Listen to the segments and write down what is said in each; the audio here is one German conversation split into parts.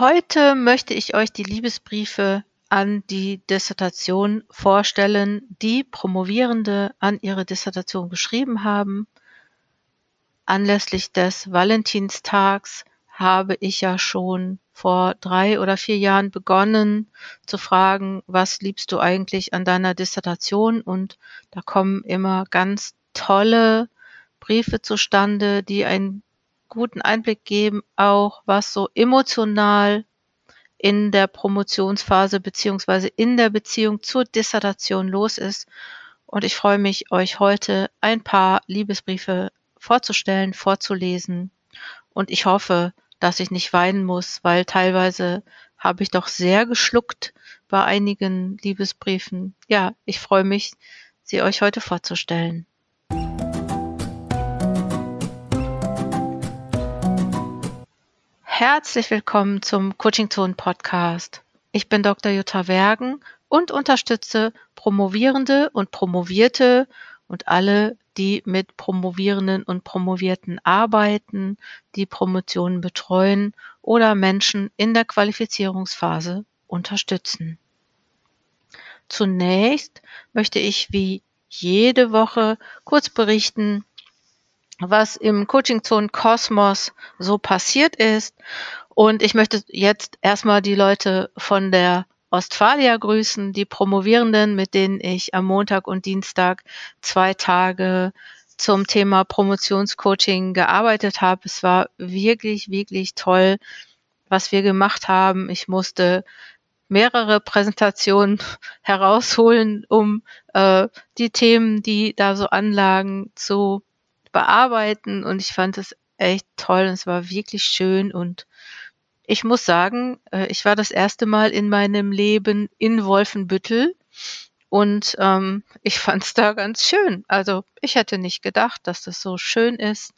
Heute möchte ich euch die Liebesbriefe an die Dissertation vorstellen, die Promovierende an ihre Dissertation geschrieben haben. Anlässlich des Valentinstags habe ich ja schon vor drei oder vier Jahren begonnen zu fragen, was liebst du eigentlich an deiner Dissertation? Und da kommen immer ganz tolle Briefe zustande, die einen guten Einblick geben, auch was so emotional in der Promotionsphase beziehungsweise in der Beziehung zur Dissertation los ist. Und ich freue mich, euch heute ein paar Liebesbriefe vorzustellen, vorzulesen. Und ich hoffe, dass ich nicht weinen muss, weil teilweise habe ich doch sehr geschluckt bei einigen Liebesbriefen. Ja, ich freue mich, sie euch heute vorzustellen. Herzlich willkommen zum Coaching Zone Podcast. Ich bin Dr. Jutta Wergen und unterstütze Promovierende und Promovierte und alle, die mit Promovierenden und Promovierten arbeiten, die Promotionen betreuen oder Menschen in der Qualifizierungsphase unterstützen. Zunächst möchte ich wie jede Woche kurz berichten, was im Coaching Zone Kosmos so passiert ist. Und ich möchte jetzt erstmal die Leute von der Ostfalia grüßen, die Promovierenden, mit denen ich am Montag und Dienstag zwei Tage zum Thema Promotionscoaching gearbeitet habe. Es war wirklich, wirklich toll, was wir gemacht haben. Ich musste mehrere Präsentationen herausholen, um äh, die Themen, die da so anlagen, zu bearbeiten und ich fand es echt toll und es war wirklich schön und ich muss sagen, äh, ich war das erste Mal in meinem Leben in Wolfenbüttel und ähm, ich fand es da ganz schön. Also ich hätte nicht gedacht, dass das so schön ist.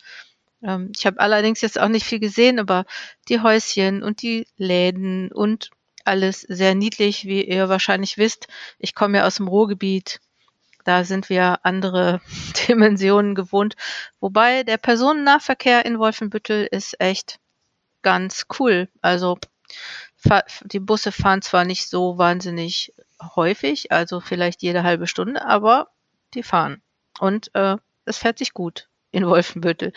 Ähm, ich habe allerdings jetzt auch nicht viel gesehen, aber die Häuschen und die Läden und alles sehr niedlich, wie ihr wahrscheinlich wisst. Ich komme ja aus dem Ruhrgebiet da sind wir andere Dimensionen gewohnt. Wobei der Personennahverkehr in Wolfenbüttel ist echt ganz cool. Also die Busse fahren zwar nicht so wahnsinnig häufig, also vielleicht jede halbe Stunde, aber die fahren. Und äh, es fährt sich gut in Wolfenbüttel.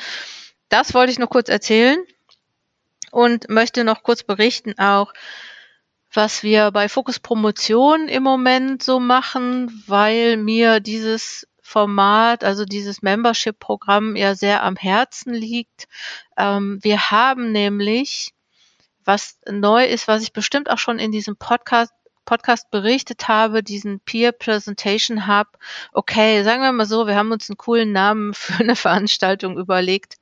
Das wollte ich nur kurz erzählen und möchte noch kurz berichten auch, was wir bei Fokus Promotion im Moment so machen, weil mir dieses Format, also dieses Membership-Programm ja sehr am Herzen liegt. Ähm, wir haben nämlich, was neu ist, was ich bestimmt auch schon in diesem Podcast Podcast berichtet habe, diesen Peer Presentation Hub. Okay, sagen wir mal so, wir haben uns einen coolen Namen für eine Veranstaltung überlegt,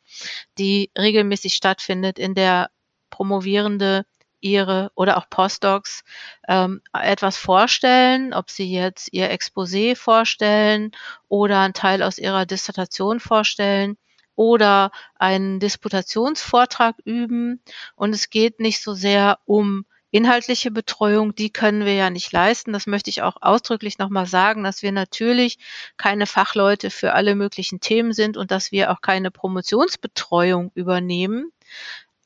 die regelmäßig stattfindet, in der Promovierende ihre oder auch Postdocs ähm, etwas vorstellen, ob sie jetzt ihr Exposé vorstellen oder einen Teil aus ihrer Dissertation vorstellen oder einen Disputationsvortrag üben. Und es geht nicht so sehr um inhaltliche Betreuung, die können wir ja nicht leisten. Das möchte ich auch ausdrücklich nochmal sagen, dass wir natürlich keine Fachleute für alle möglichen Themen sind und dass wir auch keine Promotionsbetreuung übernehmen.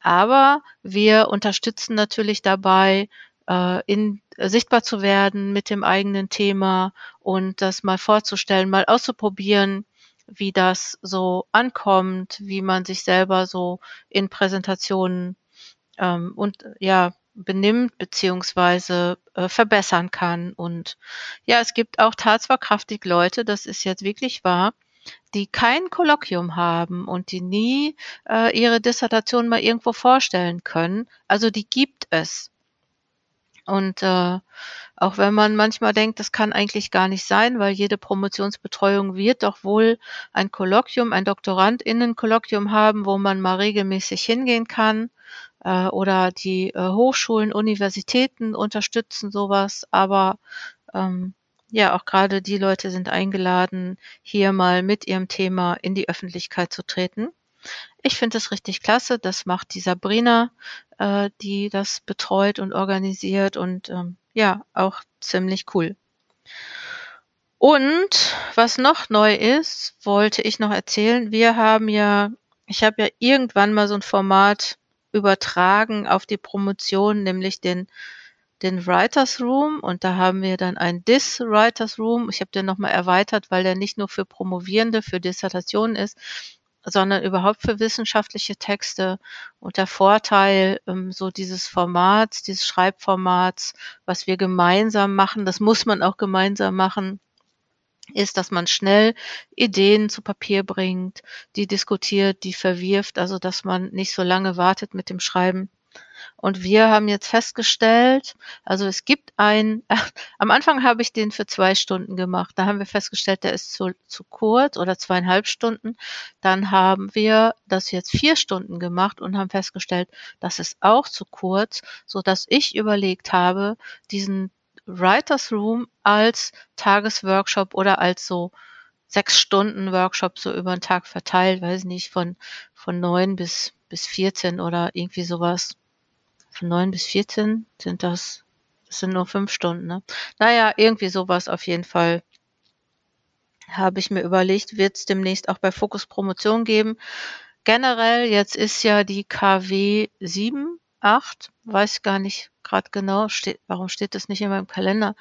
Aber wir unterstützen natürlich dabei, äh, in, äh, sichtbar zu werden mit dem eigenen Thema und das mal vorzustellen, mal auszuprobieren, wie das so ankommt, wie man sich selber so in Präsentationen ähm, und ja benimmt beziehungsweise äh, verbessern kann. Und ja, es gibt auch tatsverkraftig Leute, das ist jetzt wirklich wahr, die kein Kolloquium haben und die nie äh, ihre Dissertation mal irgendwo vorstellen können. Also die gibt es. Und äh, auch wenn man manchmal denkt, das kann eigentlich gar nicht sein, weil jede Promotionsbetreuung wird doch wohl ein Kolloquium, ein Doktorandinnen-Kolloquium haben, wo man mal regelmäßig hingehen kann. Äh, oder die äh, Hochschulen, Universitäten unterstützen sowas. Aber ähm, ja, auch gerade die Leute sind eingeladen, hier mal mit ihrem Thema in die Öffentlichkeit zu treten. Ich finde es richtig klasse. Das macht die Sabrina, äh, die das betreut und organisiert und ähm, ja, auch ziemlich cool. Und was noch neu ist, wollte ich noch erzählen. Wir haben ja, ich habe ja irgendwann mal so ein Format übertragen auf die Promotion, nämlich den den Writers Room und da haben wir dann ein Dis Writers Room. Ich habe den nochmal erweitert, weil der nicht nur für Promovierende, für Dissertationen ist, sondern überhaupt für wissenschaftliche Texte. Und der Vorteil ähm, so dieses Formats, dieses Schreibformats, was wir gemeinsam machen, das muss man auch gemeinsam machen, ist, dass man schnell Ideen zu Papier bringt, die diskutiert, die verwirft, also dass man nicht so lange wartet mit dem Schreiben. Und wir haben jetzt festgestellt, also es gibt ein, äh, am Anfang habe ich den für zwei Stunden gemacht. Da haben wir festgestellt, der ist zu, zu kurz oder zweieinhalb Stunden. Dann haben wir das jetzt vier Stunden gemacht und haben festgestellt, das ist auch zu kurz, so dass ich überlegt habe, diesen Writers Room als Tagesworkshop oder als so sechs Stunden Workshop so über den Tag verteilt, weiß nicht, von, von neun bis, bis 14 oder irgendwie sowas. Von neun bis 14 sind das, das sind nur fünf Stunden, ne? Naja, irgendwie sowas auf jeden Fall habe ich mir überlegt, wird es demnächst auch bei Fokus Promotion geben. Generell, jetzt ist ja die KW 7 8, weiß gar nicht gerade genau, steht, warum steht das nicht in meinem Kalender?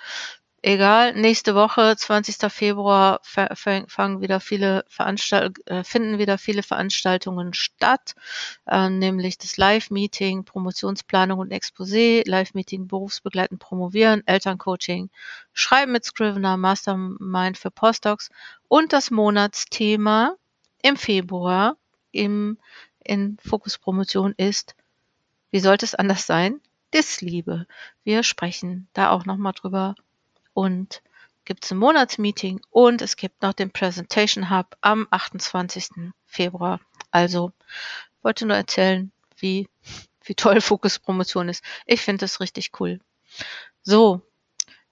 Egal, nächste Woche, 20. Februar, fangen wieder viele Veranstalt äh, finden wieder viele Veranstaltungen statt, äh, nämlich das Live-Meeting, Promotionsplanung und Exposé, Live-Meeting berufsbegleitend promovieren, Elterncoaching, Schreiben mit Scrivener, Mastermind für Postdocs und das Monatsthema im Februar im, in Fokus Promotion ist wie sollte es anders sein? Disliebe. Wir sprechen da auch nochmal drüber. Und gibt es ein Monatsmeeting und es gibt noch den Presentation Hub am 28. Februar. Also wollte nur erzählen, wie, wie toll Fokus Promotion ist. Ich finde es richtig cool. So,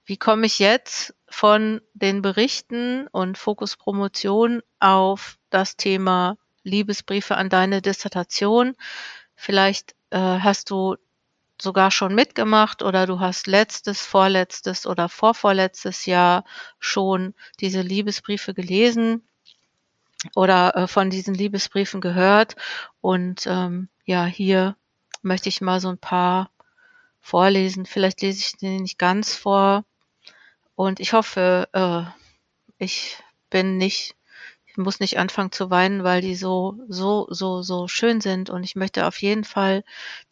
wie komme ich jetzt von den Berichten und Fokus Promotion auf das Thema Liebesbriefe an deine Dissertation? Vielleicht äh, hast du sogar schon mitgemacht oder du hast letztes, vorletztes oder vorvorletztes Jahr schon diese Liebesbriefe gelesen oder äh, von diesen Liebesbriefen gehört. Und ähm, ja, hier möchte ich mal so ein paar vorlesen. Vielleicht lese ich den nicht ganz vor. Und ich hoffe, äh, ich bin nicht ich muss nicht anfangen zu weinen, weil die so, so, so, so schön sind. Und ich möchte auf jeden Fall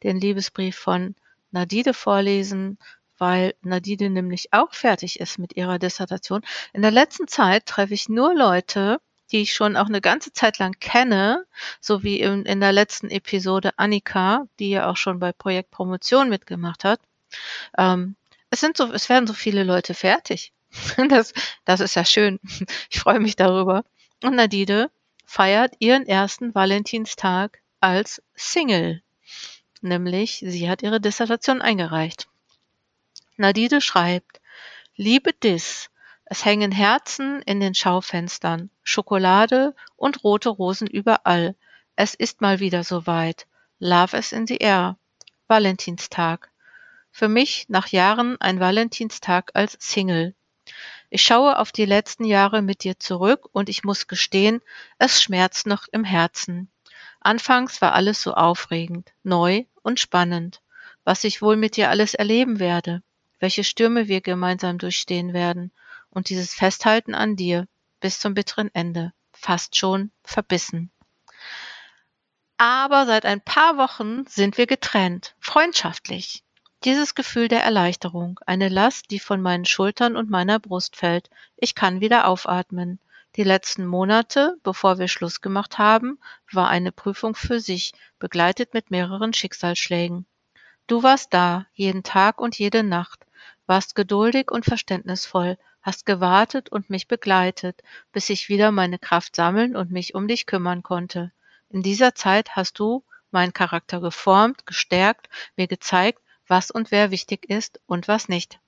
den Liebesbrief von Nadide vorlesen, weil Nadide nämlich auch fertig ist mit ihrer Dissertation. In der letzten Zeit treffe ich nur Leute, die ich schon auch eine ganze Zeit lang kenne, so wie in, in der letzten Episode Annika, die ja auch schon bei Projekt Promotion mitgemacht hat. Ähm, es sind so, es werden so viele Leute fertig. Das, das ist ja schön. Ich freue mich darüber. Und Nadide feiert ihren ersten Valentinstag als Single. Nämlich, sie hat ihre Dissertation eingereicht. Nadide schreibt, Liebe Dis, es hängen Herzen in den Schaufenstern, Schokolade und rote Rosen überall. Es ist mal wieder soweit. Love is in the air. Valentinstag. Für mich nach Jahren ein Valentinstag als Single. Ich schaue auf die letzten Jahre mit dir zurück und ich muss gestehen, es schmerzt noch im Herzen. Anfangs war alles so aufregend, neu und spannend, was ich wohl mit dir alles erleben werde, welche Stürme wir gemeinsam durchstehen werden und dieses Festhalten an dir bis zum bitteren Ende, fast schon verbissen. Aber seit ein paar Wochen sind wir getrennt, freundschaftlich. Dieses Gefühl der Erleichterung, eine Last, die von meinen Schultern und meiner Brust fällt. Ich kann wieder aufatmen. Die letzten Monate, bevor wir Schluss gemacht haben, war eine Prüfung für sich, begleitet mit mehreren Schicksalsschlägen. Du warst da, jeden Tag und jede Nacht, warst geduldig und verständnisvoll, hast gewartet und mich begleitet, bis ich wieder meine Kraft sammeln und mich um dich kümmern konnte. In dieser Zeit hast du meinen Charakter geformt, gestärkt, mir gezeigt, was und wer wichtig ist und was nicht.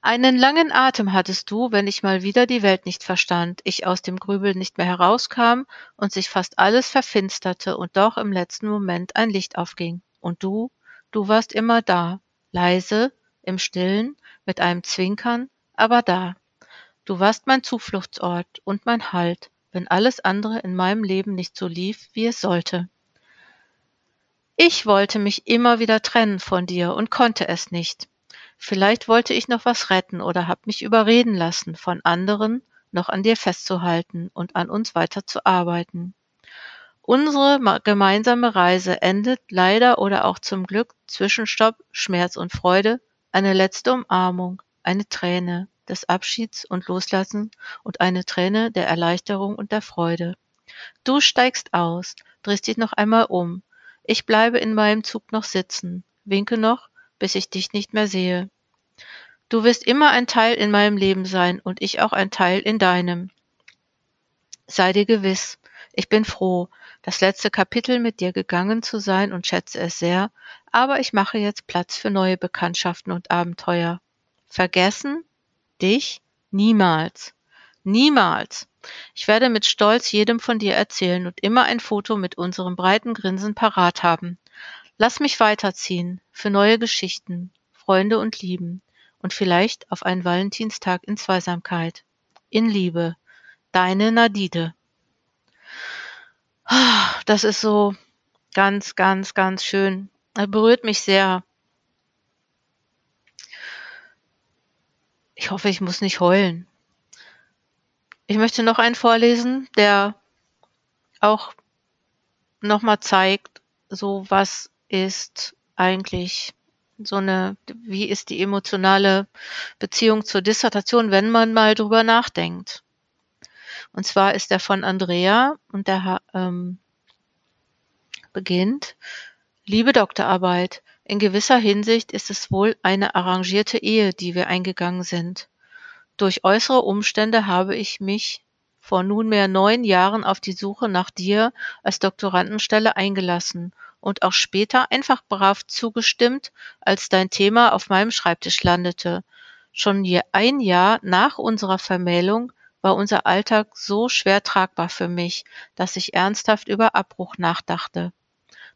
Einen langen Atem hattest du, wenn ich mal wieder die Welt nicht verstand, ich aus dem Grübeln nicht mehr herauskam und sich fast alles verfinsterte und doch im letzten Moment ein Licht aufging. Und du, du warst immer da, leise, im Stillen, mit einem Zwinkern, aber da. Du warst mein Zufluchtsort und mein Halt, wenn alles andere in meinem Leben nicht so lief, wie es sollte. Ich wollte mich immer wieder trennen von dir und konnte es nicht. Vielleicht wollte ich noch was retten oder hab mich überreden lassen, von anderen noch an dir festzuhalten und an uns weiter zu arbeiten. Unsere gemeinsame Reise endet leider oder auch zum Glück Zwischenstopp, Schmerz und Freude, eine letzte Umarmung, eine Träne des Abschieds und Loslassen und eine Träne der Erleichterung und der Freude. Du steigst aus, drehst dich noch einmal um, ich bleibe in meinem Zug noch sitzen, winke noch, bis ich dich nicht mehr sehe. Du wirst immer ein Teil in meinem Leben sein und ich auch ein Teil in deinem. Sei dir gewiss, ich bin froh, das letzte Kapitel mit dir gegangen zu sein und schätze es sehr, aber ich mache jetzt Platz für neue Bekanntschaften und Abenteuer. Vergessen? Dich? Niemals. Niemals. Ich werde mit Stolz jedem von dir erzählen und immer ein Foto mit unserem breiten Grinsen parat haben. Lass mich weiterziehen für neue Geschichten, Freunde und Lieben und vielleicht auf einen Valentinstag in Zweisamkeit. In Liebe. Deine Nadide. Das ist so ganz, ganz, ganz schön. Er berührt mich sehr. Ich hoffe, ich muss nicht heulen. Ich möchte noch einen vorlesen, der auch nochmal zeigt, so was ist eigentlich so eine, wie ist die emotionale Beziehung zur Dissertation, wenn man mal drüber nachdenkt. Und zwar ist er von Andrea und der ähm, beginnt, liebe Doktorarbeit, in gewisser Hinsicht ist es wohl eine arrangierte Ehe, die wir eingegangen sind. Durch äußere Umstände habe ich mich vor nunmehr neun Jahren auf die Suche nach dir als Doktorandenstelle eingelassen und auch später einfach brav zugestimmt, als dein Thema auf meinem Schreibtisch landete. Schon je ein Jahr nach unserer Vermählung war unser Alltag so schwer tragbar für mich, dass ich ernsthaft über Abbruch nachdachte.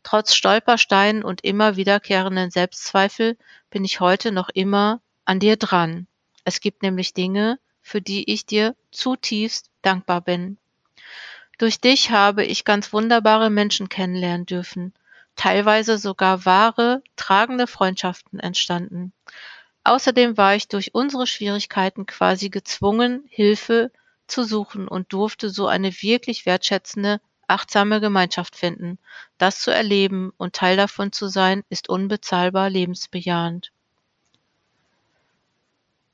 Trotz Stolpersteinen und immer wiederkehrenden Selbstzweifel bin ich heute noch immer an dir dran. Es gibt nämlich Dinge, für die ich dir zutiefst dankbar bin. Durch dich habe ich ganz wunderbare Menschen kennenlernen dürfen, teilweise sogar wahre, tragende Freundschaften entstanden. Außerdem war ich durch unsere Schwierigkeiten quasi gezwungen, Hilfe zu suchen und durfte so eine wirklich wertschätzende, achtsame Gemeinschaft finden. Das zu erleben und Teil davon zu sein, ist unbezahlbar lebensbejahend.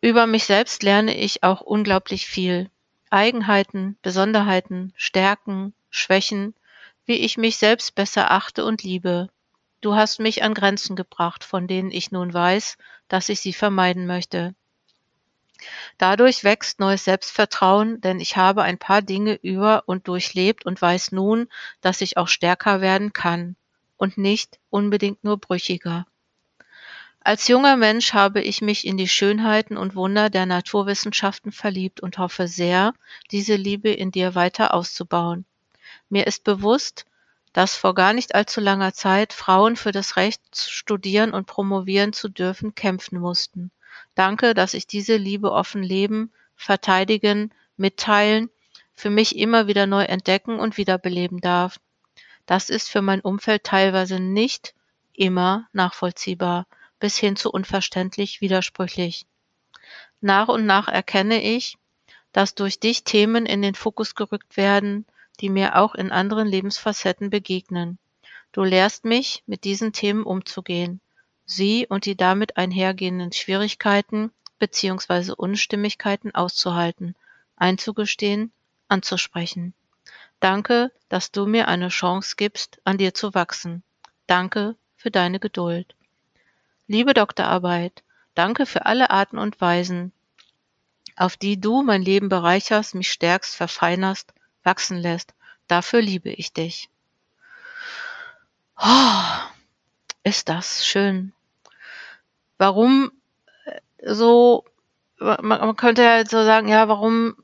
Über mich selbst lerne ich auch unglaublich viel. Eigenheiten, Besonderheiten, Stärken, Schwächen, wie ich mich selbst besser achte und liebe. Du hast mich an Grenzen gebracht, von denen ich nun weiß, dass ich sie vermeiden möchte. Dadurch wächst neues Selbstvertrauen, denn ich habe ein paar Dinge über und durchlebt und weiß nun, dass ich auch stärker werden kann und nicht unbedingt nur brüchiger. Als junger Mensch habe ich mich in die Schönheiten und Wunder der Naturwissenschaften verliebt und hoffe sehr, diese Liebe in dir weiter auszubauen. Mir ist bewusst, dass vor gar nicht allzu langer Zeit Frauen für das Recht, studieren und promovieren zu dürfen, kämpfen mussten. Danke, dass ich diese Liebe offen leben, verteidigen, mitteilen, für mich immer wieder neu entdecken und wiederbeleben darf. Das ist für mein Umfeld teilweise nicht immer nachvollziehbar bis hin zu unverständlich widersprüchlich. Nach und nach erkenne ich, dass durch dich Themen in den Fokus gerückt werden, die mir auch in anderen Lebensfacetten begegnen. Du lehrst mich, mit diesen Themen umzugehen, sie und die damit einhergehenden Schwierigkeiten bzw. Unstimmigkeiten auszuhalten, einzugestehen, anzusprechen. Danke, dass du mir eine Chance gibst, an dir zu wachsen. Danke für deine Geduld. Liebe Doktorarbeit, danke für alle Arten und Weisen, auf die du mein Leben bereicherst, mich stärkst, verfeinerst, wachsen lässt. Dafür liebe ich dich. Oh, ist das schön. Warum äh, so, man, könnte ja so sagen, ja, warum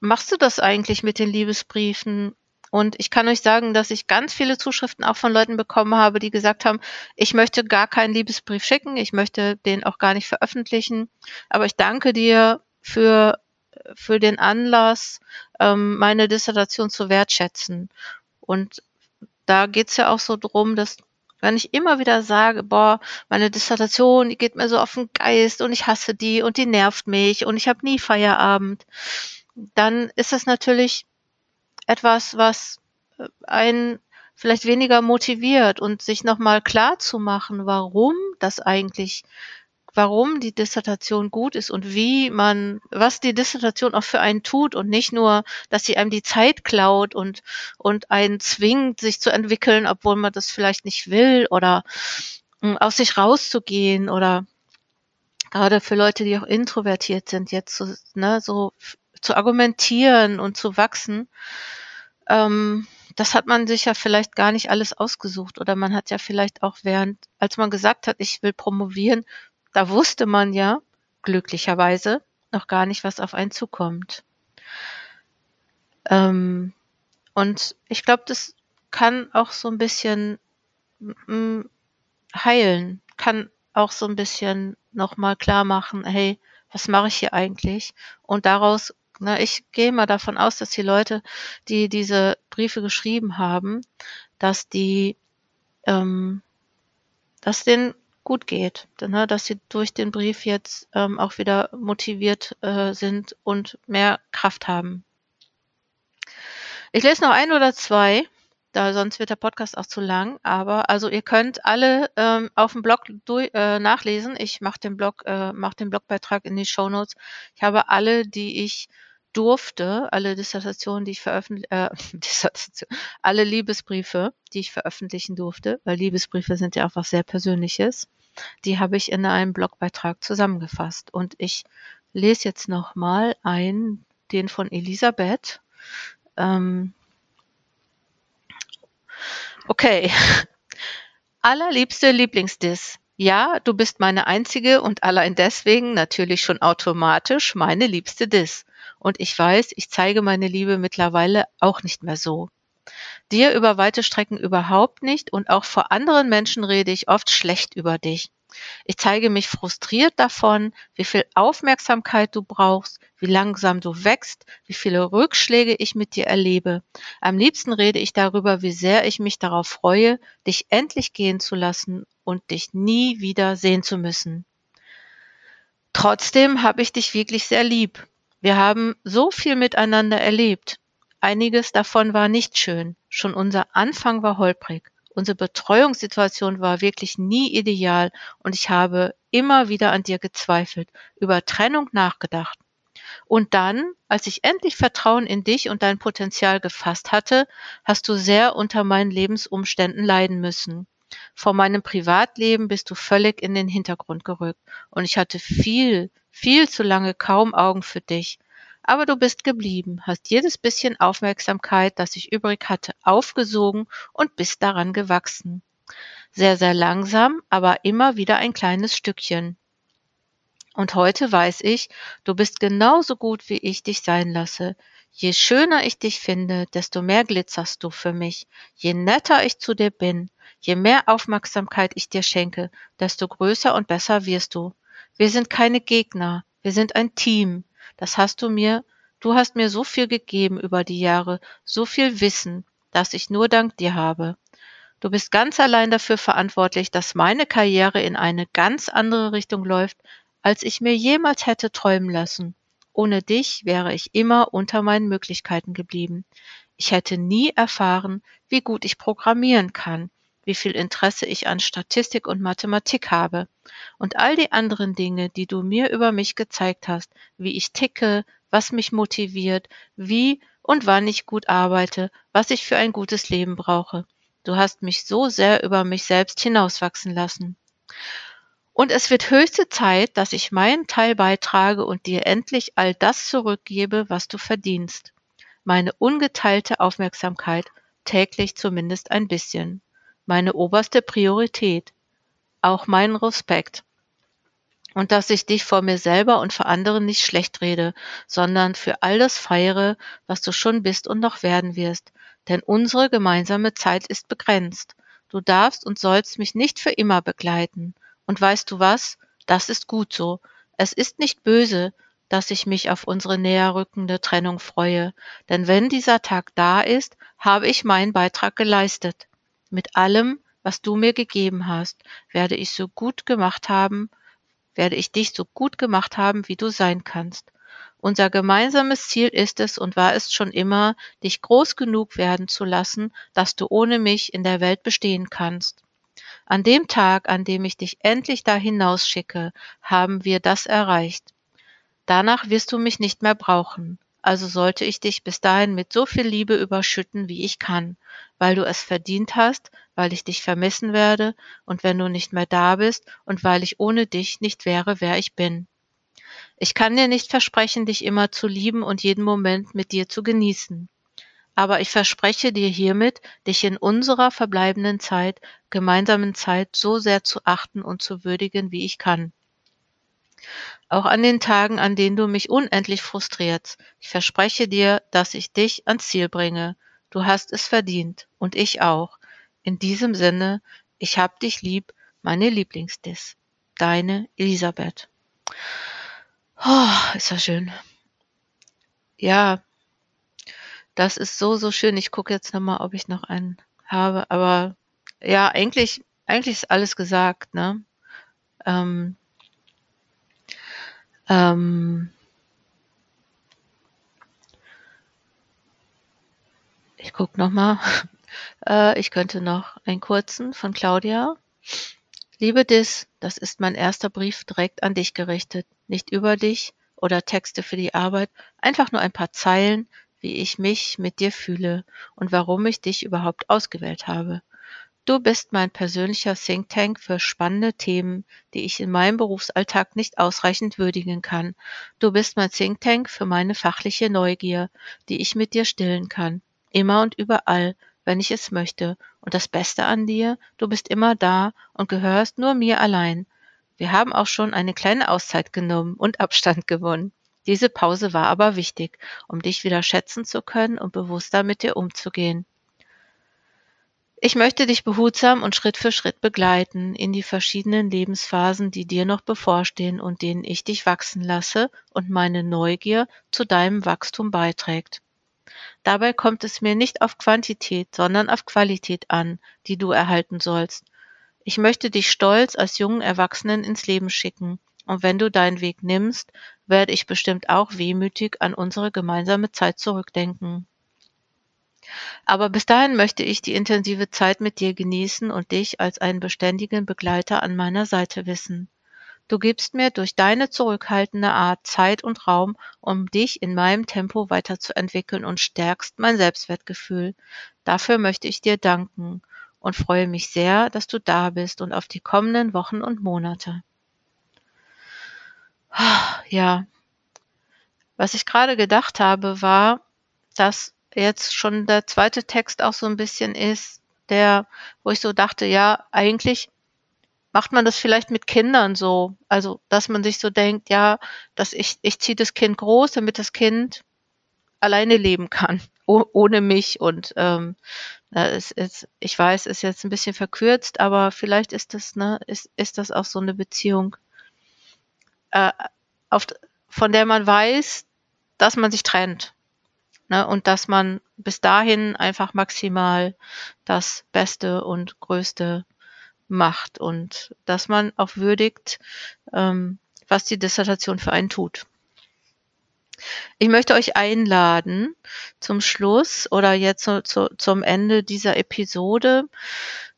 machst du das eigentlich mit den Liebesbriefen? Und ich kann euch sagen, dass ich ganz viele Zuschriften auch von Leuten bekommen habe, die gesagt haben, ich möchte gar keinen Liebesbrief schicken, ich möchte den auch gar nicht veröffentlichen. Aber ich danke dir für, für den Anlass, ähm, meine Dissertation zu wertschätzen. Und da geht's ja auch so drum, dass Wenn ich immer wieder sage, boah, meine Dissertation, die geht mir so auf den Geist und ich hasse die und die nervt mich und ich habe nie Feierabend, dann ist das natürlich etwas, was äh, einen vielleicht weniger motiviert und sich nochmal klar zu machen, warum das eigentlich warum die Dissertation gut ist und wie man, was die Dissertation auch für einen tut und nicht nur, dass sie einem die Zeit klaut und, und einen zwingt, sich zu entwickeln, obwohl man das vielleicht nicht will oder hm, aus sich rauszugehen oder gerade für Leute, die auch introvertiert sind, jetzt so, ne, so zu argumentieren und zu wachsen. Ähm, das hat man sich ja vielleicht gar nicht alles ausgesucht oder man hat ja vielleicht auch während, als man gesagt hat, ich will promovieren, da wusste man ja glücklicherweise noch gar nicht, was auf einen zukommt. Ähm, und ich glaube, das kann auch so ein bisschen mm, heilen, kann auch so ein bisschen nochmal klar machen, hey, was mache ich hier eigentlich? Und daraus, na, ne, ich gehe mal davon aus, dass die Leute, die diese Briefe geschrieben haben, dass die, ähm, dass denen gut geht, ne, dass sie durch den Brief jetzt ähm, auch wieder motiviert äh, sind und mehr Kraft haben. Ich lese noch ein oder zwei, da sonst wird der Podcast auch zu lang. Aber also ihr könnt alle ähm, auf dem Blog durch, äh, nachlesen. Ich mache den Blog, äh, mache den Blogbeitrag in die Show Notes. Ich habe alle, die ich durfte, alle Dissertationen, die ich veröffentliche, äh, alle Liebesbriefe, die ich veröffentlichen durfte, weil Liebesbriefe sind ja was sehr Persönliches, die habe ich in einem Blogbeitrag zusammengefasst. Und ich lese jetzt nochmal ein, den von Elisabeth. Ähm, okay. Allerliebste Lieblingsdiss. Ja, du bist meine einzige und allein deswegen natürlich schon automatisch meine liebste Diss. Und ich weiß, ich zeige meine Liebe mittlerweile auch nicht mehr so. Dir über weite Strecken überhaupt nicht und auch vor anderen Menschen rede ich oft schlecht über dich. Ich zeige mich frustriert davon, wie viel Aufmerksamkeit du brauchst, wie langsam du wächst, wie viele Rückschläge ich mit dir erlebe. Am liebsten rede ich darüber, wie sehr ich mich darauf freue, dich endlich gehen zu lassen und dich nie wieder sehen zu müssen. Trotzdem habe ich dich wirklich sehr lieb. Wir haben so viel miteinander erlebt. Einiges davon war nicht schön. Schon unser Anfang war holprig. Unsere Betreuungssituation war wirklich nie ideal und ich habe immer wieder an dir gezweifelt, über Trennung nachgedacht. Und dann, als ich endlich Vertrauen in dich und dein Potenzial gefasst hatte, hast du sehr unter meinen Lebensumständen leiden müssen. Vor meinem Privatleben bist du völlig in den Hintergrund gerückt und ich hatte viel, viel zu lange kaum Augen für dich. Aber du bist geblieben, hast jedes bisschen Aufmerksamkeit, das ich übrig hatte, aufgesogen und bist daran gewachsen. Sehr, sehr langsam, aber immer wieder ein kleines Stückchen. Und heute weiß ich, du bist genauso gut, wie ich dich sein lasse. Je schöner ich dich finde, desto mehr glitzerst du für mich. Je netter ich zu dir bin, je mehr Aufmerksamkeit ich dir schenke, desto größer und besser wirst du. Wir sind keine Gegner, wir sind ein Team. Das hast du mir, du hast mir so viel gegeben über die Jahre, so viel Wissen, das ich nur dank dir habe. Du bist ganz allein dafür verantwortlich, dass meine Karriere in eine ganz andere Richtung läuft, als ich mir jemals hätte träumen lassen. Ohne dich wäre ich immer unter meinen Möglichkeiten geblieben. Ich hätte nie erfahren, wie gut ich programmieren kann, wie viel Interesse ich an Statistik und Mathematik habe und all die anderen Dinge, die du mir über mich gezeigt hast, wie ich ticke, was mich motiviert, wie und wann ich gut arbeite, was ich für ein gutes Leben brauche. Du hast mich so sehr über mich selbst hinauswachsen lassen. Und es wird höchste Zeit, dass ich meinen Teil beitrage und dir endlich all das zurückgebe, was du verdienst. Meine ungeteilte Aufmerksamkeit, täglich zumindest ein bisschen meine oberste Priorität, auch meinen Respekt. Und dass ich dich vor mir selber und vor anderen nicht schlecht rede, sondern für all das feiere, was du schon bist und noch werden wirst. Denn unsere gemeinsame Zeit ist begrenzt. Du darfst und sollst mich nicht für immer begleiten. Und weißt du was? Das ist gut so. Es ist nicht böse, dass ich mich auf unsere näher rückende Trennung freue. Denn wenn dieser Tag da ist, habe ich meinen Beitrag geleistet mit allem, was du mir gegeben hast, werde ich so gut gemacht haben, werde ich dich so gut gemacht haben, wie du sein kannst. Unser gemeinsames Ziel ist es und war es schon immer, dich groß genug werden zu lassen, dass du ohne mich in der Welt bestehen kannst. An dem Tag, an dem ich dich endlich da hinausschicke, haben wir das erreicht. Danach wirst du mich nicht mehr brauchen. Also sollte ich dich bis dahin mit so viel Liebe überschütten, wie ich kann, weil du es verdient hast, weil ich dich vermissen werde und wenn du nicht mehr da bist und weil ich ohne dich nicht wäre, wer ich bin. Ich kann dir nicht versprechen, dich immer zu lieben und jeden Moment mit dir zu genießen. Aber ich verspreche dir hiermit, dich in unserer verbleibenden Zeit, gemeinsamen Zeit so sehr zu achten und zu würdigen, wie ich kann. Auch an den Tagen, an denen du mich unendlich frustrierst. Ich verspreche dir, dass ich dich ans Ziel bringe. Du hast es verdient. Und ich auch. In diesem Sinne, ich hab dich lieb, meine Lieblingsdiss. Deine Elisabeth. Oh, ist das schön. Ja, das ist so, so schön. Ich gucke jetzt nochmal, ob ich noch einen habe. Aber ja, eigentlich, eigentlich ist alles gesagt, ne? Ähm, ähm, ich gucke nochmal. Äh, ich könnte noch einen kurzen von Claudia. Liebe Dis, das ist mein erster Brief direkt an dich gerichtet. Nicht über dich oder Texte für die Arbeit, einfach nur ein paar Zeilen, wie ich mich mit dir fühle und warum ich dich überhaupt ausgewählt habe. Du bist mein persönlicher Think Tank für spannende Themen, die ich in meinem Berufsalltag nicht ausreichend würdigen kann. Du bist mein Think Tank für meine fachliche Neugier, die ich mit dir stillen kann. Immer und überall, wenn ich es möchte. Und das Beste an dir, du bist immer da und gehörst nur mir allein. Wir haben auch schon eine kleine Auszeit genommen und Abstand gewonnen. Diese Pause war aber wichtig, um dich wieder schätzen zu können und bewusster mit dir umzugehen. Ich möchte dich behutsam und Schritt für Schritt begleiten in die verschiedenen Lebensphasen, die dir noch bevorstehen und denen ich dich wachsen lasse und meine Neugier zu deinem Wachstum beiträgt. Dabei kommt es mir nicht auf Quantität, sondern auf Qualität an, die du erhalten sollst. Ich möchte dich stolz als jungen Erwachsenen ins Leben schicken. Und wenn du deinen Weg nimmst, werde ich bestimmt auch wehmütig an unsere gemeinsame Zeit zurückdenken. Aber bis dahin möchte ich die intensive Zeit mit dir genießen und dich als einen beständigen Begleiter an meiner Seite wissen. Du gibst mir durch deine zurückhaltende Art Zeit und Raum, um dich in meinem Tempo weiterzuentwickeln und stärkst mein Selbstwertgefühl. Dafür möchte ich dir danken und freue mich sehr, dass du da bist und auf die kommenden Wochen und Monate. Ja, was ich gerade gedacht habe, war, dass jetzt schon der zweite Text auch so ein bisschen ist, der, wo ich so dachte, ja, eigentlich macht man das vielleicht mit Kindern so. Also, dass man sich so denkt, ja, dass ich, ich ziehe das Kind groß, damit das Kind alleine leben kann, oh, ohne mich. Und ähm, es ist, ich weiß, ist jetzt ein bisschen verkürzt, aber vielleicht ist das, ne, ist, ist das auch so eine Beziehung, äh, auf, von der man weiß, dass man sich trennt. Ne, und dass man bis dahin einfach maximal das Beste und Größte macht und dass man auch würdigt, ähm, was die Dissertation für einen tut. Ich möchte euch einladen zum Schluss oder jetzt zu, zu, zum Ende dieser Episode,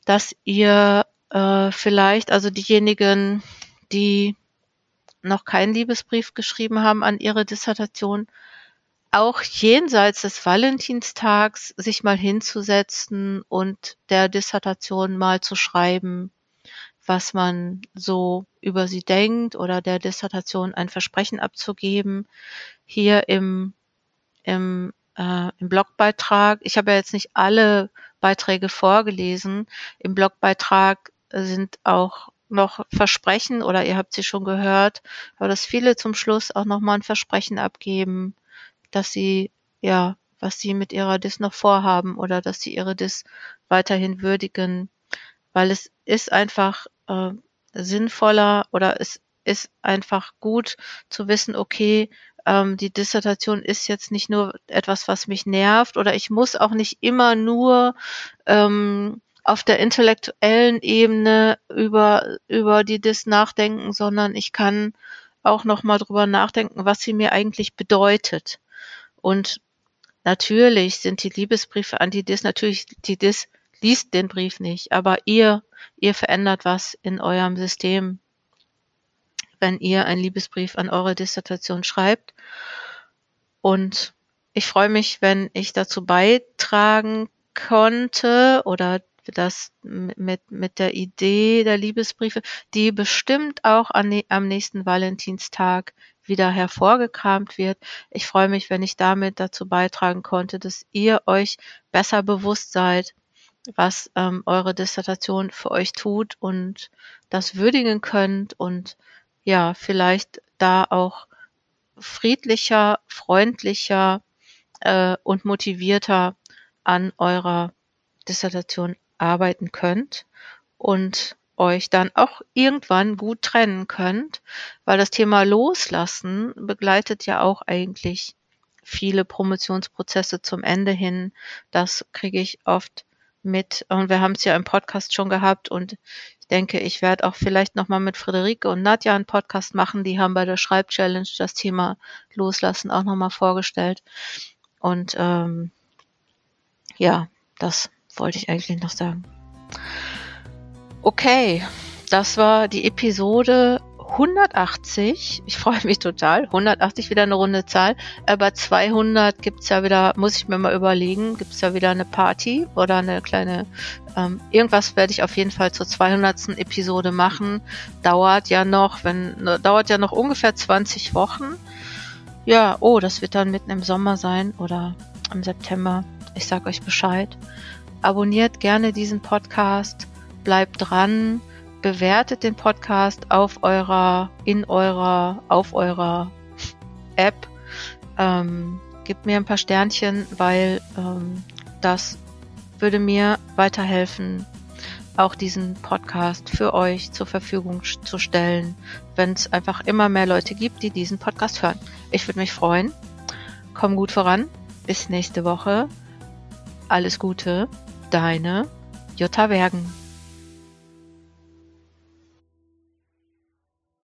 dass ihr äh, vielleicht, also diejenigen, die noch keinen Liebesbrief geschrieben haben an ihre Dissertation, auch jenseits des Valentinstags sich mal hinzusetzen und der Dissertation mal zu schreiben, was man so über sie denkt oder der Dissertation ein Versprechen abzugeben. Hier im, im, äh, im Blogbeitrag, ich habe ja jetzt nicht alle Beiträge vorgelesen, im Blogbeitrag sind auch noch Versprechen oder ihr habt sie schon gehört, aber dass viele zum Schluss auch nochmal ein Versprechen abgeben, dass sie, ja, was sie mit ihrer Dis noch vorhaben oder dass sie ihre Dis weiterhin würdigen, weil es ist einfach äh, sinnvoller oder es ist einfach gut zu wissen, okay, ähm, die Dissertation ist jetzt nicht nur etwas, was mich nervt oder ich muss auch nicht immer nur ähm, auf der intellektuellen Ebene über, über die Dis nachdenken, sondern ich kann auch nochmal drüber nachdenken, was sie mir eigentlich bedeutet. Und natürlich sind die Liebesbriefe an die Dis, natürlich, die Dis liest den Brief nicht, aber ihr, ihr verändert was in eurem System, wenn ihr einen Liebesbrief an eure Dissertation schreibt. Und ich freue mich, wenn ich dazu beitragen konnte oder das mit, mit der Idee der Liebesbriefe, die bestimmt auch an, am nächsten Valentinstag wieder hervorgekramt wird. Ich freue mich, wenn ich damit dazu beitragen konnte, dass ihr euch besser bewusst seid, was ähm, eure Dissertation für euch tut und das würdigen könnt und ja, vielleicht da auch friedlicher, freundlicher äh, und motivierter an eurer Dissertation arbeiten könnt und euch dann auch irgendwann gut trennen könnt, weil das Thema Loslassen begleitet ja auch eigentlich viele Promotionsprozesse zum Ende hin. Das kriege ich oft mit und wir haben es ja im Podcast schon gehabt und ich denke, ich werde auch vielleicht nochmal mit Friederike und Nadja einen Podcast machen. Die haben bei der Schreibchallenge das Thema Loslassen auch nochmal vorgestellt. Und ähm, ja, das wollte ich eigentlich noch sagen. Okay, das war die Episode 180. Ich freue mich total. 180 wieder eine runde Zahl. Aber 200 gibt's ja wieder, muss ich mir mal überlegen, gibt's ja wieder eine Party oder eine kleine, ähm, irgendwas werde ich auf jeden Fall zur 200. Episode machen. Dauert ja noch, wenn, dauert ja noch ungefähr 20 Wochen. Ja, oh, das wird dann mitten im Sommer sein oder im September. Ich sag euch Bescheid. Abonniert gerne diesen Podcast, bleibt dran, bewertet den Podcast auf eurer, in eurer, auf eurer App. Ähm, gebt mir ein paar Sternchen, weil ähm, das würde mir weiterhelfen, auch diesen Podcast für euch zur Verfügung zu stellen, wenn es einfach immer mehr Leute gibt, die diesen Podcast hören. Ich würde mich freuen. Komm gut voran. Bis nächste Woche. Alles Gute deine Jutta Wergen.